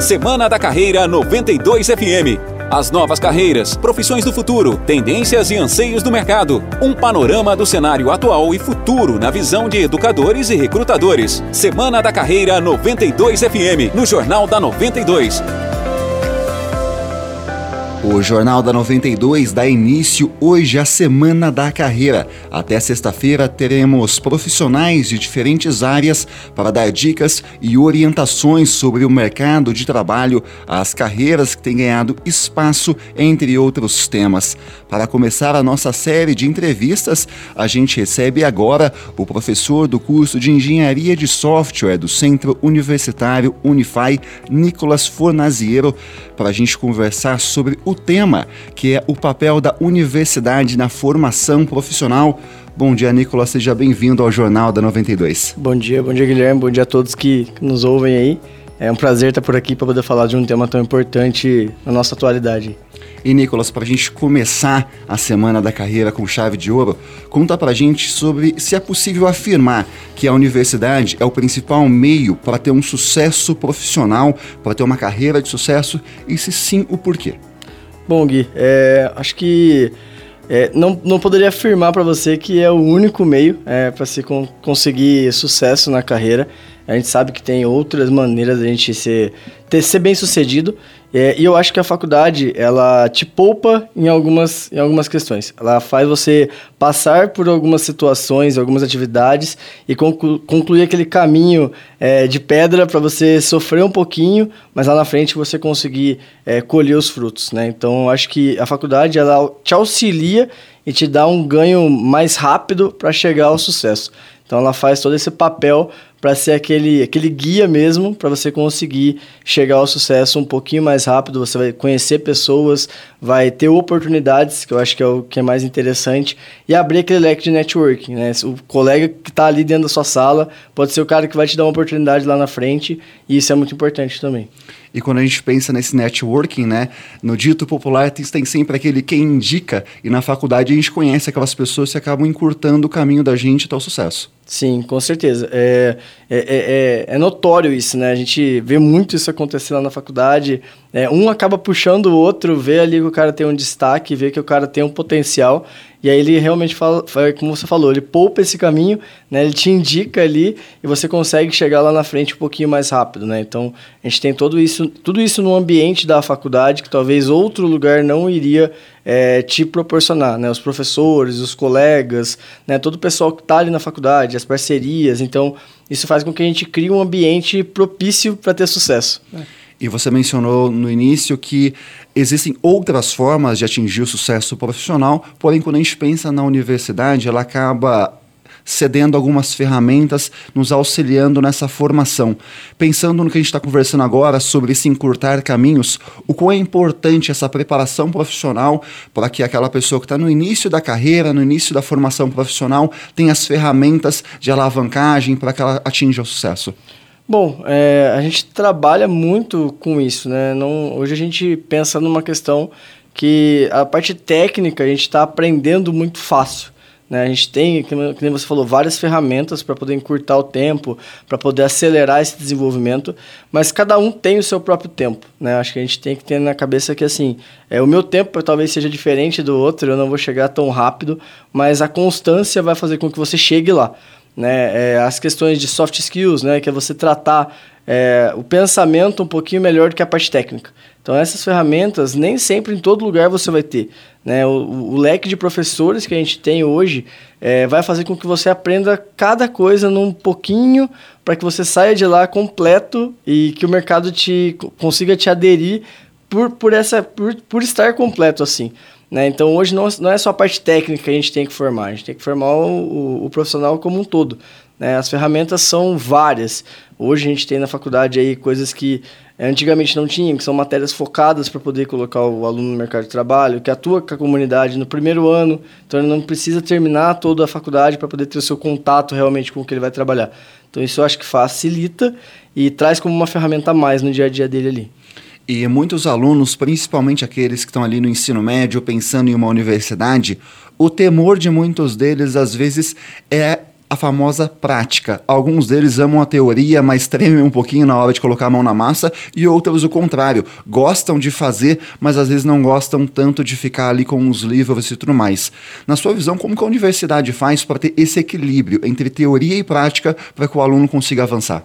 Semana da Carreira 92 FM. As novas carreiras, profissões do futuro, tendências e anseios do mercado. Um panorama do cenário atual e futuro na visão de educadores e recrutadores. Semana da Carreira 92 FM, no Jornal da 92. O Jornal da 92 dá início hoje à Semana da Carreira. Até sexta-feira teremos profissionais de diferentes áreas para dar dicas e orientações sobre o mercado de trabalho, as carreiras que têm ganhado espaço, entre outros temas. Para começar a nossa série de entrevistas, a gente recebe agora o professor do curso de Engenharia de Software do Centro Universitário Unify, Nicolas Fornaziero, para a gente conversar sobre o tema, que é o papel da universidade na formação profissional. Bom dia, Nicolas, seja bem-vindo ao Jornal da 92. Bom dia, bom dia, Guilherme, bom dia a todos que nos ouvem aí. É um prazer estar por aqui para poder falar de um tema tão importante na nossa atualidade. E Nicolas, para a gente começar a semana da carreira com chave de ouro, conta para a gente sobre se é possível afirmar que a universidade é o principal meio para ter um sucesso profissional, para ter uma carreira de sucesso e se sim, o porquê. Bom, Gui, é, acho que é, não, não poderia afirmar para você que é o único meio é, para se con conseguir sucesso na carreira. A gente sabe que tem outras maneiras de a gente ser, ter, ser bem sucedido. É, e eu acho que a faculdade, ela te poupa em algumas, em algumas questões. Ela faz você passar por algumas situações, algumas atividades e conclu, concluir aquele caminho é, de pedra para você sofrer um pouquinho, mas lá na frente você conseguir é, colher os frutos, né? Então, eu acho que a faculdade, ela te auxilia e te dá um ganho mais rápido para chegar ao sucesso. Então ela faz todo esse papel para ser aquele, aquele guia mesmo para você conseguir chegar ao sucesso um pouquinho mais rápido. Você vai conhecer pessoas, vai ter oportunidades, que eu acho que é o que é mais interessante, e abrir aquele leque de networking. Né? O colega que está ali dentro da sua sala pode ser o cara que vai te dar uma oportunidade lá na frente, e isso é muito importante também. E quando a gente pensa nesse networking, né, no dito popular tem sempre aquele quem indica, e na faculdade a gente conhece aquelas pessoas que acabam encurtando o caminho da gente até o sucesso. Sim, com certeza. É, é, é, é, notório isso, né? A gente vê muito isso acontecer lá na faculdade. É, um acaba puxando o outro, vê ali que o cara tem um destaque, vê que o cara tem um potencial. E aí ele realmente fala, como você falou, ele poupa esse caminho, né? Ele te indica ali e você consegue chegar lá na frente um pouquinho mais rápido, né? Então a gente tem todo isso, tudo isso no ambiente da faculdade que talvez outro lugar não iria é, te proporcionar, né? Os professores, os colegas, né? Todo o pessoal que está ali na faculdade, as parcerias. Então isso faz com que a gente crie um ambiente propício para ter sucesso. Né? E você mencionou no início que existem outras formas de atingir o sucesso profissional, porém, quando a gente pensa na universidade, ela acaba cedendo algumas ferramentas, nos auxiliando nessa formação. Pensando no que a gente está conversando agora sobre se encurtar caminhos, o quão é importante essa preparação profissional para que aquela pessoa que está no início da carreira, no início da formação profissional, tenha as ferramentas de alavancagem para que ela atinja o sucesso. Bom, é, a gente trabalha muito com isso, né? Não, hoje a gente pensa numa questão que a parte técnica a gente está aprendendo muito fácil. Né? A gente tem, como você falou, várias ferramentas para poder encurtar o tempo, para poder acelerar esse desenvolvimento, mas cada um tem o seu próprio tempo. Né? Acho que a gente tem que ter na cabeça que assim, é, o meu tempo talvez seja diferente do outro, eu não vou chegar tão rápido, mas a constância vai fazer com que você chegue lá né? É, as questões de soft skills, né? Que é você tratar é, o pensamento um pouquinho melhor do que a parte técnica. Então essas ferramentas nem sempre em todo lugar você vai ter. Né? O, o leque de professores que a gente tem hoje é, vai fazer com que você aprenda cada coisa num pouquinho para que você saia de lá completo e que o mercado te consiga te aderir por, por, essa, por, por estar completo assim. Né? Então hoje não, não é só a parte técnica que a gente tem que formar, a gente tem que formar o, o, o profissional como um todo. Né? As ferramentas são várias. Hoje a gente tem na faculdade aí coisas que antigamente não tinha, que são matérias focadas para poder colocar o aluno no mercado de trabalho, que atua com a comunidade no primeiro ano, então ele não precisa terminar toda a faculdade para poder ter o seu contato realmente com o que ele vai trabalhar. Então isso eu acho que facilita e traz como uma ferramenta a mais no dia a dia dele ali. E muitos alunos, principalmente aqueles que estão ali no ensino médio pensando em uma universidade, o temor de muitos deles às vezes é a famosa prática. Alguns deles amam a teoria, mas tremem um pouquinho na hora de colocar a mão na massa, e outros o contrário, gostam de fazer, mas às vezes não gostam tanto de ficar ali com os livros e tudo mais. Na sua visão, como que a universidade faz para ter esse equilíbrio entre teoria e prática para que o aluno consiga avançar?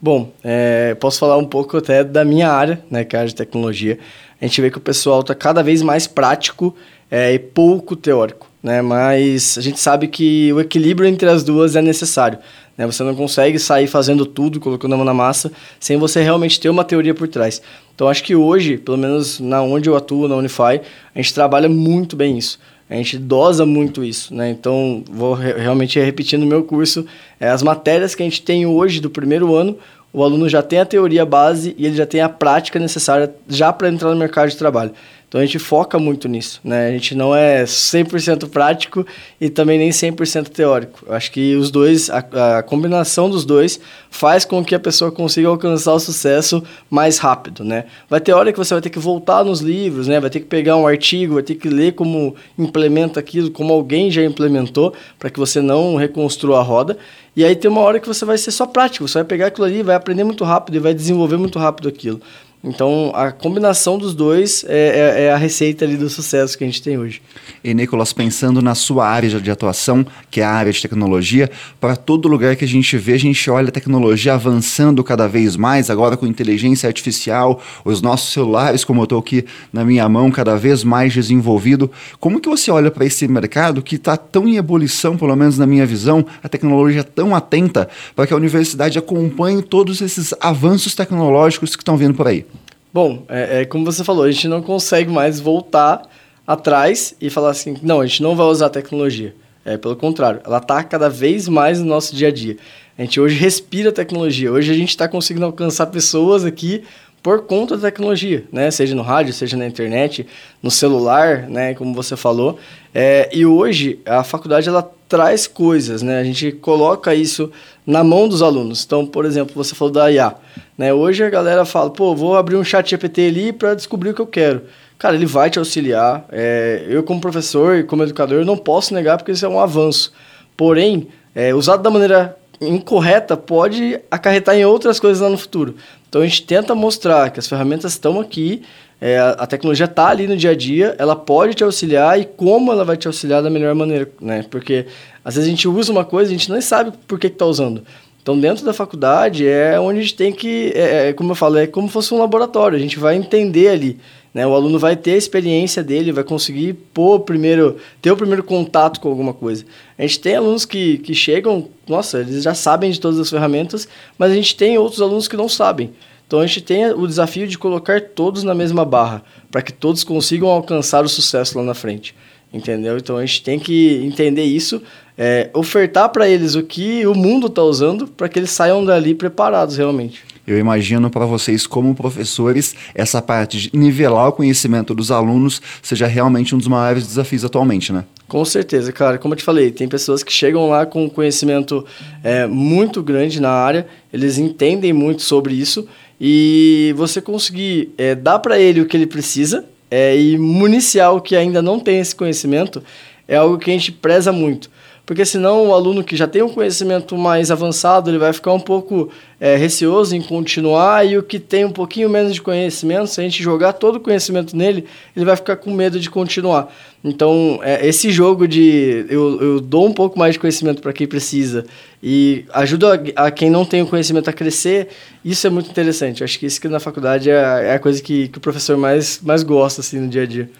Bom, é, posso falar um pouco até da minha área, né, que é a área de tecnologia. A gente vê que o pessoal está cada vez mais prático é, e pouco teórico né? Mas a gente sabe que o equilíbrio entre as duas é necessário. Né? Você não consegue sair fazendo tudo, colocando a mão na massa, sem você realmente ter uma teoria por trás. Então acho que hoje, pelo menos na onde eu atuo, na Unify, a gente trabalha muito bem isso. A gente dosa muito isso, né? Então, vou re realmente repetir no meu curso, é, as matérias que a gente tem hoje do primeiro ano, o aluno já tem a teoria base e ele já tem a prática necessária já para entrar no mercado de trabalho. Então a gente foca muito nisso, né? A gente não é 100% prático e também nem 100% teórico. Eu acho que os dois, a, a, combinação dos dois faz com que a pessoa consiga alcançar o sucesso mais rápido, né? Vai ter hora que você vai ter que voltar nos livros, né? Vai ter que pegar um artigo, vai ter que ler como implementa aquilo, como alguém já implementou, para que você não reconstrua a roda. E aí tem uma hora que você vai ser só prático, você vai pegar aquilo ali, vai aprender muito rápido e vai desenvolver muito rápido aquilo. Então, a combinação dos dois é, é, é, a receita ali do sucesso que a gente tem hoje. E, Nicolas, pensando na sua área de atuação, que é a área de tecnologia, para todo lugar que a gente vê, a gente olha a tecnologia avançando cada vez mais, agora com inteligência artificial, os nossos celulares, como eu estou aqui na minha mão, cada vez mais desenvolvido. Como que você olha para esse mercado que está tão em ebulição, pelo menos na minha visão, a tecnologia tão atenta, para que a universidade acompanhe todos esses avanços tecnológicos que estão vindo por aí? Bom, é, é, como você falou, a gente não consegue mais voltar atrás e falar assim, não, a gente não vai usar tecnologia. É, pelo contrário, ela está cada vez mais no nosso dia a dia. A gente hoje respira tecnologia. Hoje a gente está conseguindo alcançar pessoas aqui por conta da tecnologia, né? Seja no rádio, seja na internet, no celular, né? Como você falou. É, e hoje a faculdade ela traz coisas, né? A gente coloca isso na mão dos alunos. Então, por exemplo, você falou da IA. Né? Hoje a galera fala, pô, vou abrir um chat GPT ali para descobrir o que eu quero. Cara, ele vai te auxiliar. É, eu, como professor e como educador, não posso negar porque isso é um avanço. Porém, é, usado da maneira incorreta pode acarretar em outras coisas lá no futuro. Então a gente tenta mostrar que as ferramentas estão aqui, é, a tecnologia está ali no dia a dia, ela pode te auxiliar e como ela vai te auxiliar da melhor maneira, né? Porque às vezes a gente usa uma coisa e a gente nem sabe por que está usando. Então, dentro da faculdade é onde a gente tem que, é, é, como eu falo, é como se fosse um laboratório. A gente vai entender ali, né? O aluno vai ter a experiência dele, vai conseguir pôr primeiro, ter o primeiro contato com alguma coisa. A gente tem alunos que, que chegam, nossa, eles já sabem de todas as ferramentas, mas a gente tem outros alunos que não sabem. Então a gente tem o desafio de colocar todos na mesma barra, para que todos consigam alcançar o sucesso lá na frente. Entendeu? Então a gente tem que entender isso, é, ofertar para eles o que o mundo está usando, para que eles saiam dali preparados realmente. Eu imagino para vocês, como professores, essa parte de nivelar o conhecimento dos alunos seja realmente um dos maiores desafios atualmente, né? Com certeza, cara. Como eu te falei, tem pessoas que chegam lá com conhecimento é, muito grande na área, eles entendem muito sobre isso e você conseguir é, dar para ele o que ele precisa é, e municiar o que ainda não tem esse conhecimento é algo que a gente preza muito. Porque senão o aluno que já tem um conhecimento mais avançado, ele vai ficar um pouco é, receoso em continuar, e o que tem um pouquinho menos de conhecimento, se a gente jogar todo o conhecimento nele, ele vai ficar com medo de continuar. Então, é, esse jogo de eu, eu dou um pouco mais de conhecimento para quem precisa e ajuda a, quem não tem o conhecimento a crescer, isso é muito interessante. Acho que isso que na faculdade é, é a coisa que, que o professor mais, mais gosta assim, no dia a dia.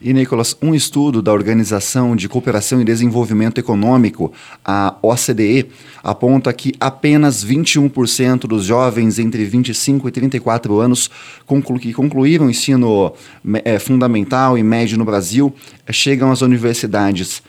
E, Nicolas, um estudo da Organização de Cooperação e Desenvolvimento Econômico, a OCDE, aponta que apenas 21% dos jovens entre 25 e 34 anos que concluíram o ensino é, fundamental e médio no Brasil chegam às universidades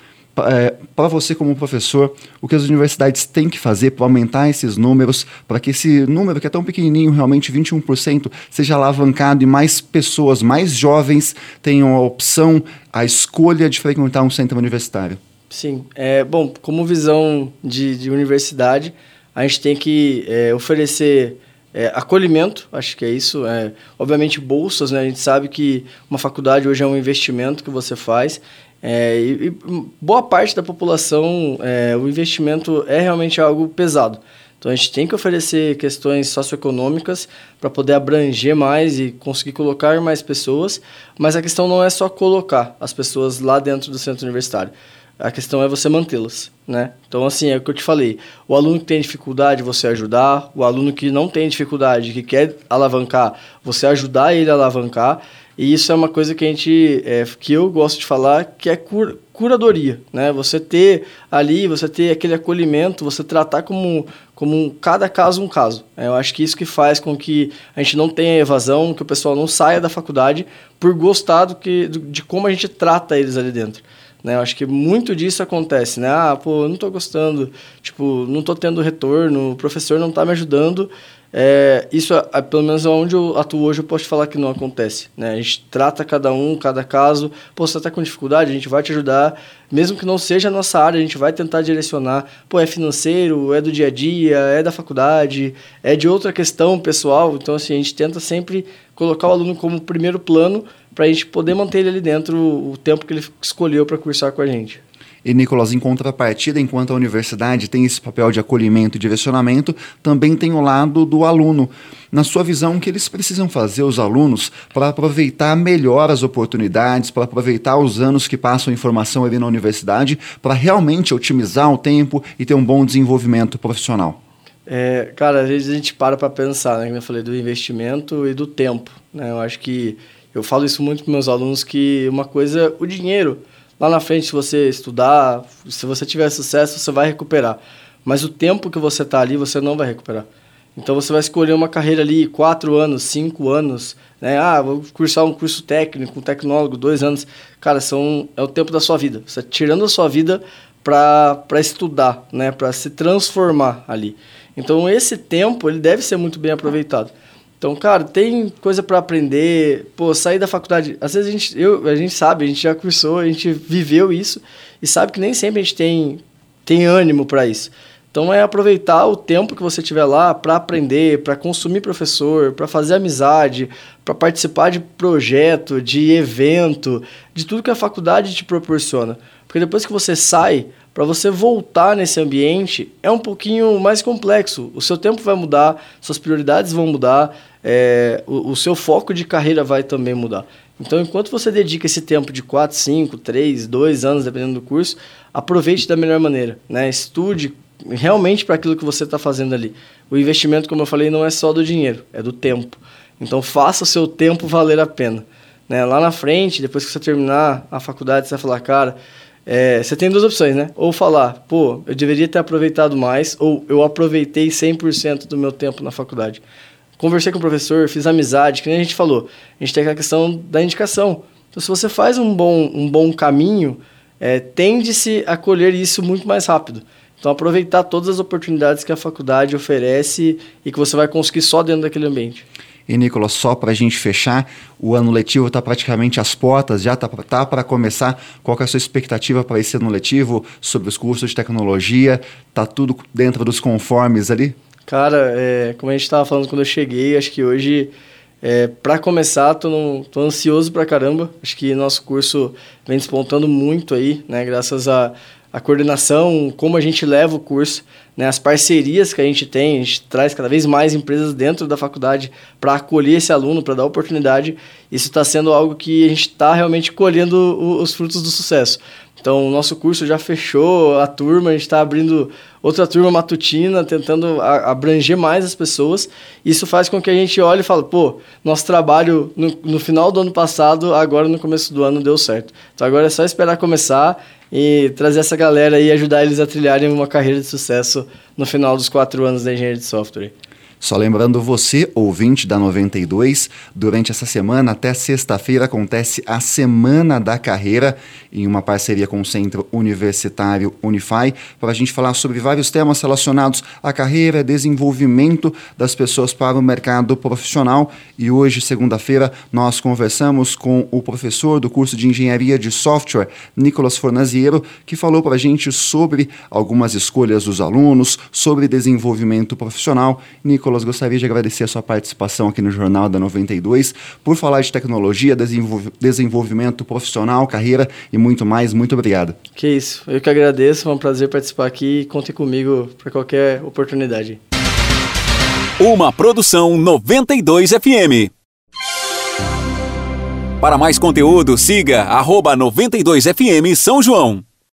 é, para você como professor, o que as universidades têm que fazer para aumentar esses números, para que esse número que é tão pequenininho, realmente 21%, seja alavancado e mais pessoas, mais jovens tenham a opção, a escolha de frequentar um centro universitário? Sim, é, bom, como visão de, de universidade, a gente tem que é, oferecer é, acolhimento, acho que é isso. É, obviamente, bolsas, né? A gente sabe que uma faculdade hoje é um investimento que você faz. É, e, e, boa parte da população, é, o investimento é realmente algo pesado. Então a gente tem que oferecer questões socioeconômicas para poder abranger mais e conseguir colocar mais pessoas, mas a questão não é só colocar as pessoas lá dentro do centro universitário. A questão é você mantê-las, né? Então, assim, é o que eu te falei. O aluno que tem dificuldade, você ajudar. O aluno que não tem dificuldade, que quer alavancar, você ajudar ele a alavancar. E isso é uma coisa que a gente, é, que eu gosto de falar, que é cura, curadoria, né? Você ter ali, você ter aquele acolhimento, você tratar como, como cada caso um caso. É, eu acho que isso que faz com que a gente não tenha evasão, que o pessoal não saia da faculdade por gostar do que, de como a gente trata eles ali dentro. Né? Eu acho que muito disso acontece, né? Ah, pô, não estou gostando, tipo, não estou tendo retorno, o professor não está me ajudando. É, isso, é, pelo menos onde eu atuo hoje, eu posso te falar que não acontece. Né? A gente trata cada um, cada caso. Pô, você está com dificuldade, a gente vai te ajudar. Mesmo que não seja a nossa área, a gente vai tentar direcionar. Pô, é financeiro, é do dia a dia, é da faculdade, é de outra questão pessoal. Então, assim, a gente tenta sempre colocar o aluno como primeiro plano para a gente poder manter ele ali dentro o tempo que ele escolheu para cursar com a gente. E, Nicolas, em contrapartida, enquanto a universidade tem esse papel de acolhimento e direcionamento, também tem o lado do aluno. Na sua visão, o que eles precisam fazer, os alunos, para aproveitar melhor as oportunidades, para aproveitar os anos que passam em formação ali na universidade, para realmente otimizar o tempo e ter um bom desenvolvimento profissional? É, cara, às vezes a gente para para pensar, né? Como eu falei, do investimento e do tempo. Né? Eu acho que eu falo isso muito para meus alunos que uma coisa, o dinheiro Lá na frente, se você estudar, se você tiver sucesso, você vai recuperar. Mas o tempo que você está ali, você não vai recuperar. Então você vai escolher uma carreira ali, quatro anos, cinco anos, né? Ah, vou cursar um curso técnico, um tecnólogo, dois anos. Cara, são, é o tempo da sua vida. Você tá tirando a sua vida para estudar, né? Para se transformar ali. Então esse tempo, ele deve ser muito bem aproveitado. Então, cara, tem coisa para aprender. Pô, sair da faculdade. Às vezes a gente, eu, a gente sabe, a gente já cursou, a gente viveu isso e sabe que nem sempre a gente tem, tem ânimo para isso. Então é aproveitar o tempo que você tiver lá para aprender, para consumir professor, para fazer amizade, para participar de projeto, de evento, de tudo que a faculdade te proporciona. Porque depois que você sai, para você voltar nesse ambiente é um pouquinho mais complexo. O seu tempo vai mudar, suas prioridades vão mudar, é, o, o, seu foco de carreira vai também mudar. Então, enquanto você dedica esse tempo de 4, 5, 3, 2 anos, dependendo do curso, aproveite da melhor maneira. Né? Estude realmente para aquilo que você está fazendo ali. O investimento, como eu falei, não é só do dinheiro, é do tempo. Então, faça o seu tempo valer a pena. Né? Lá na frente, depois que você terminar a faculdade, você vai falar, cara é, você tem duas opções, né? Ou falar, pô, eu deveria ter aproveitado mais, ou eu aproveitei 100% do meu tempo na faculdade. Conversei com o professor, fiz amizade, que nem a gente falou. A gente tem aquela questão da indicação. Então, se você faz um bom, um bom caminho, é, tende-se a colher isso muito mais rápido. Então, aproveitar todas as oportunidades que a faculdade oferece e que você vai conseguir só dentro daquele ambiente. E, Nicolas, só para a gente fechar, o ano letivo está praticamente às portas, já está tá para começar. Qual é a sua expectativa para esse ano letivo sobre os cursos de tecnologia? Está tudo dentro dos conformes ali? Cara, é, como a gente estava falando quando eu cheguei, acho que hoje, é, para começar, tô, no, tô ansioso para caramba. Acho que nosso curso vem despontando muito aí, né? Graças a a coordenação, como a gente leva o curso, né, as parcerias que a gente tem, a gente traz cada vez mais empresas dentro da faculdade para acolher esse aluno, para dar oportunidade. Isso está sendo algo que a gente está realmente colhendo os frutos do sucesso. Então, o nosso curso já fechou a turma, a gente está abrindo outra turma matutina, tentando abranger mais as pessoas. Isso faz com que a gente olhe e fale, pô, nosso trabalho no, no final do ano passado, agora no começo do ano deu certo. Então, agora é só esperar começar e trazer essa galera e ajudar eles a trilharem uma carreira de sucesso no final dos quatro anos da engenharia de software. Só lembrando você, ouvinte da 92, durante essa semana até sexta-feira acontece a Semana da Carreira, em uma parceria com o Centro Universitário Unify, para a gente falar sobre vários temas relacionados à carreira, desenvolvimento das pessoas para o mercado profissional. E hoje, segunda-feira, nós conversamos com o professor do curso de Engenharia de Software, Nicolas Fornaziero, que falou para a gente sobre algumas escolhas dos alunos, sobre desenvolvimento profissional. Nicolas, Nicolas, gostaria de agradecer a sua participação aqui no Jornal da 92, por falar de tecnologia, desenvolvimento profissional, carreira e muito mais. Muito obrigado. Que isso, eu que agradeço, é um prazer participar aqui e conte comigo para qualquer oportunidade. Uma produção 92 FM. Para mais conteúdo, siga arroba 92FM São João.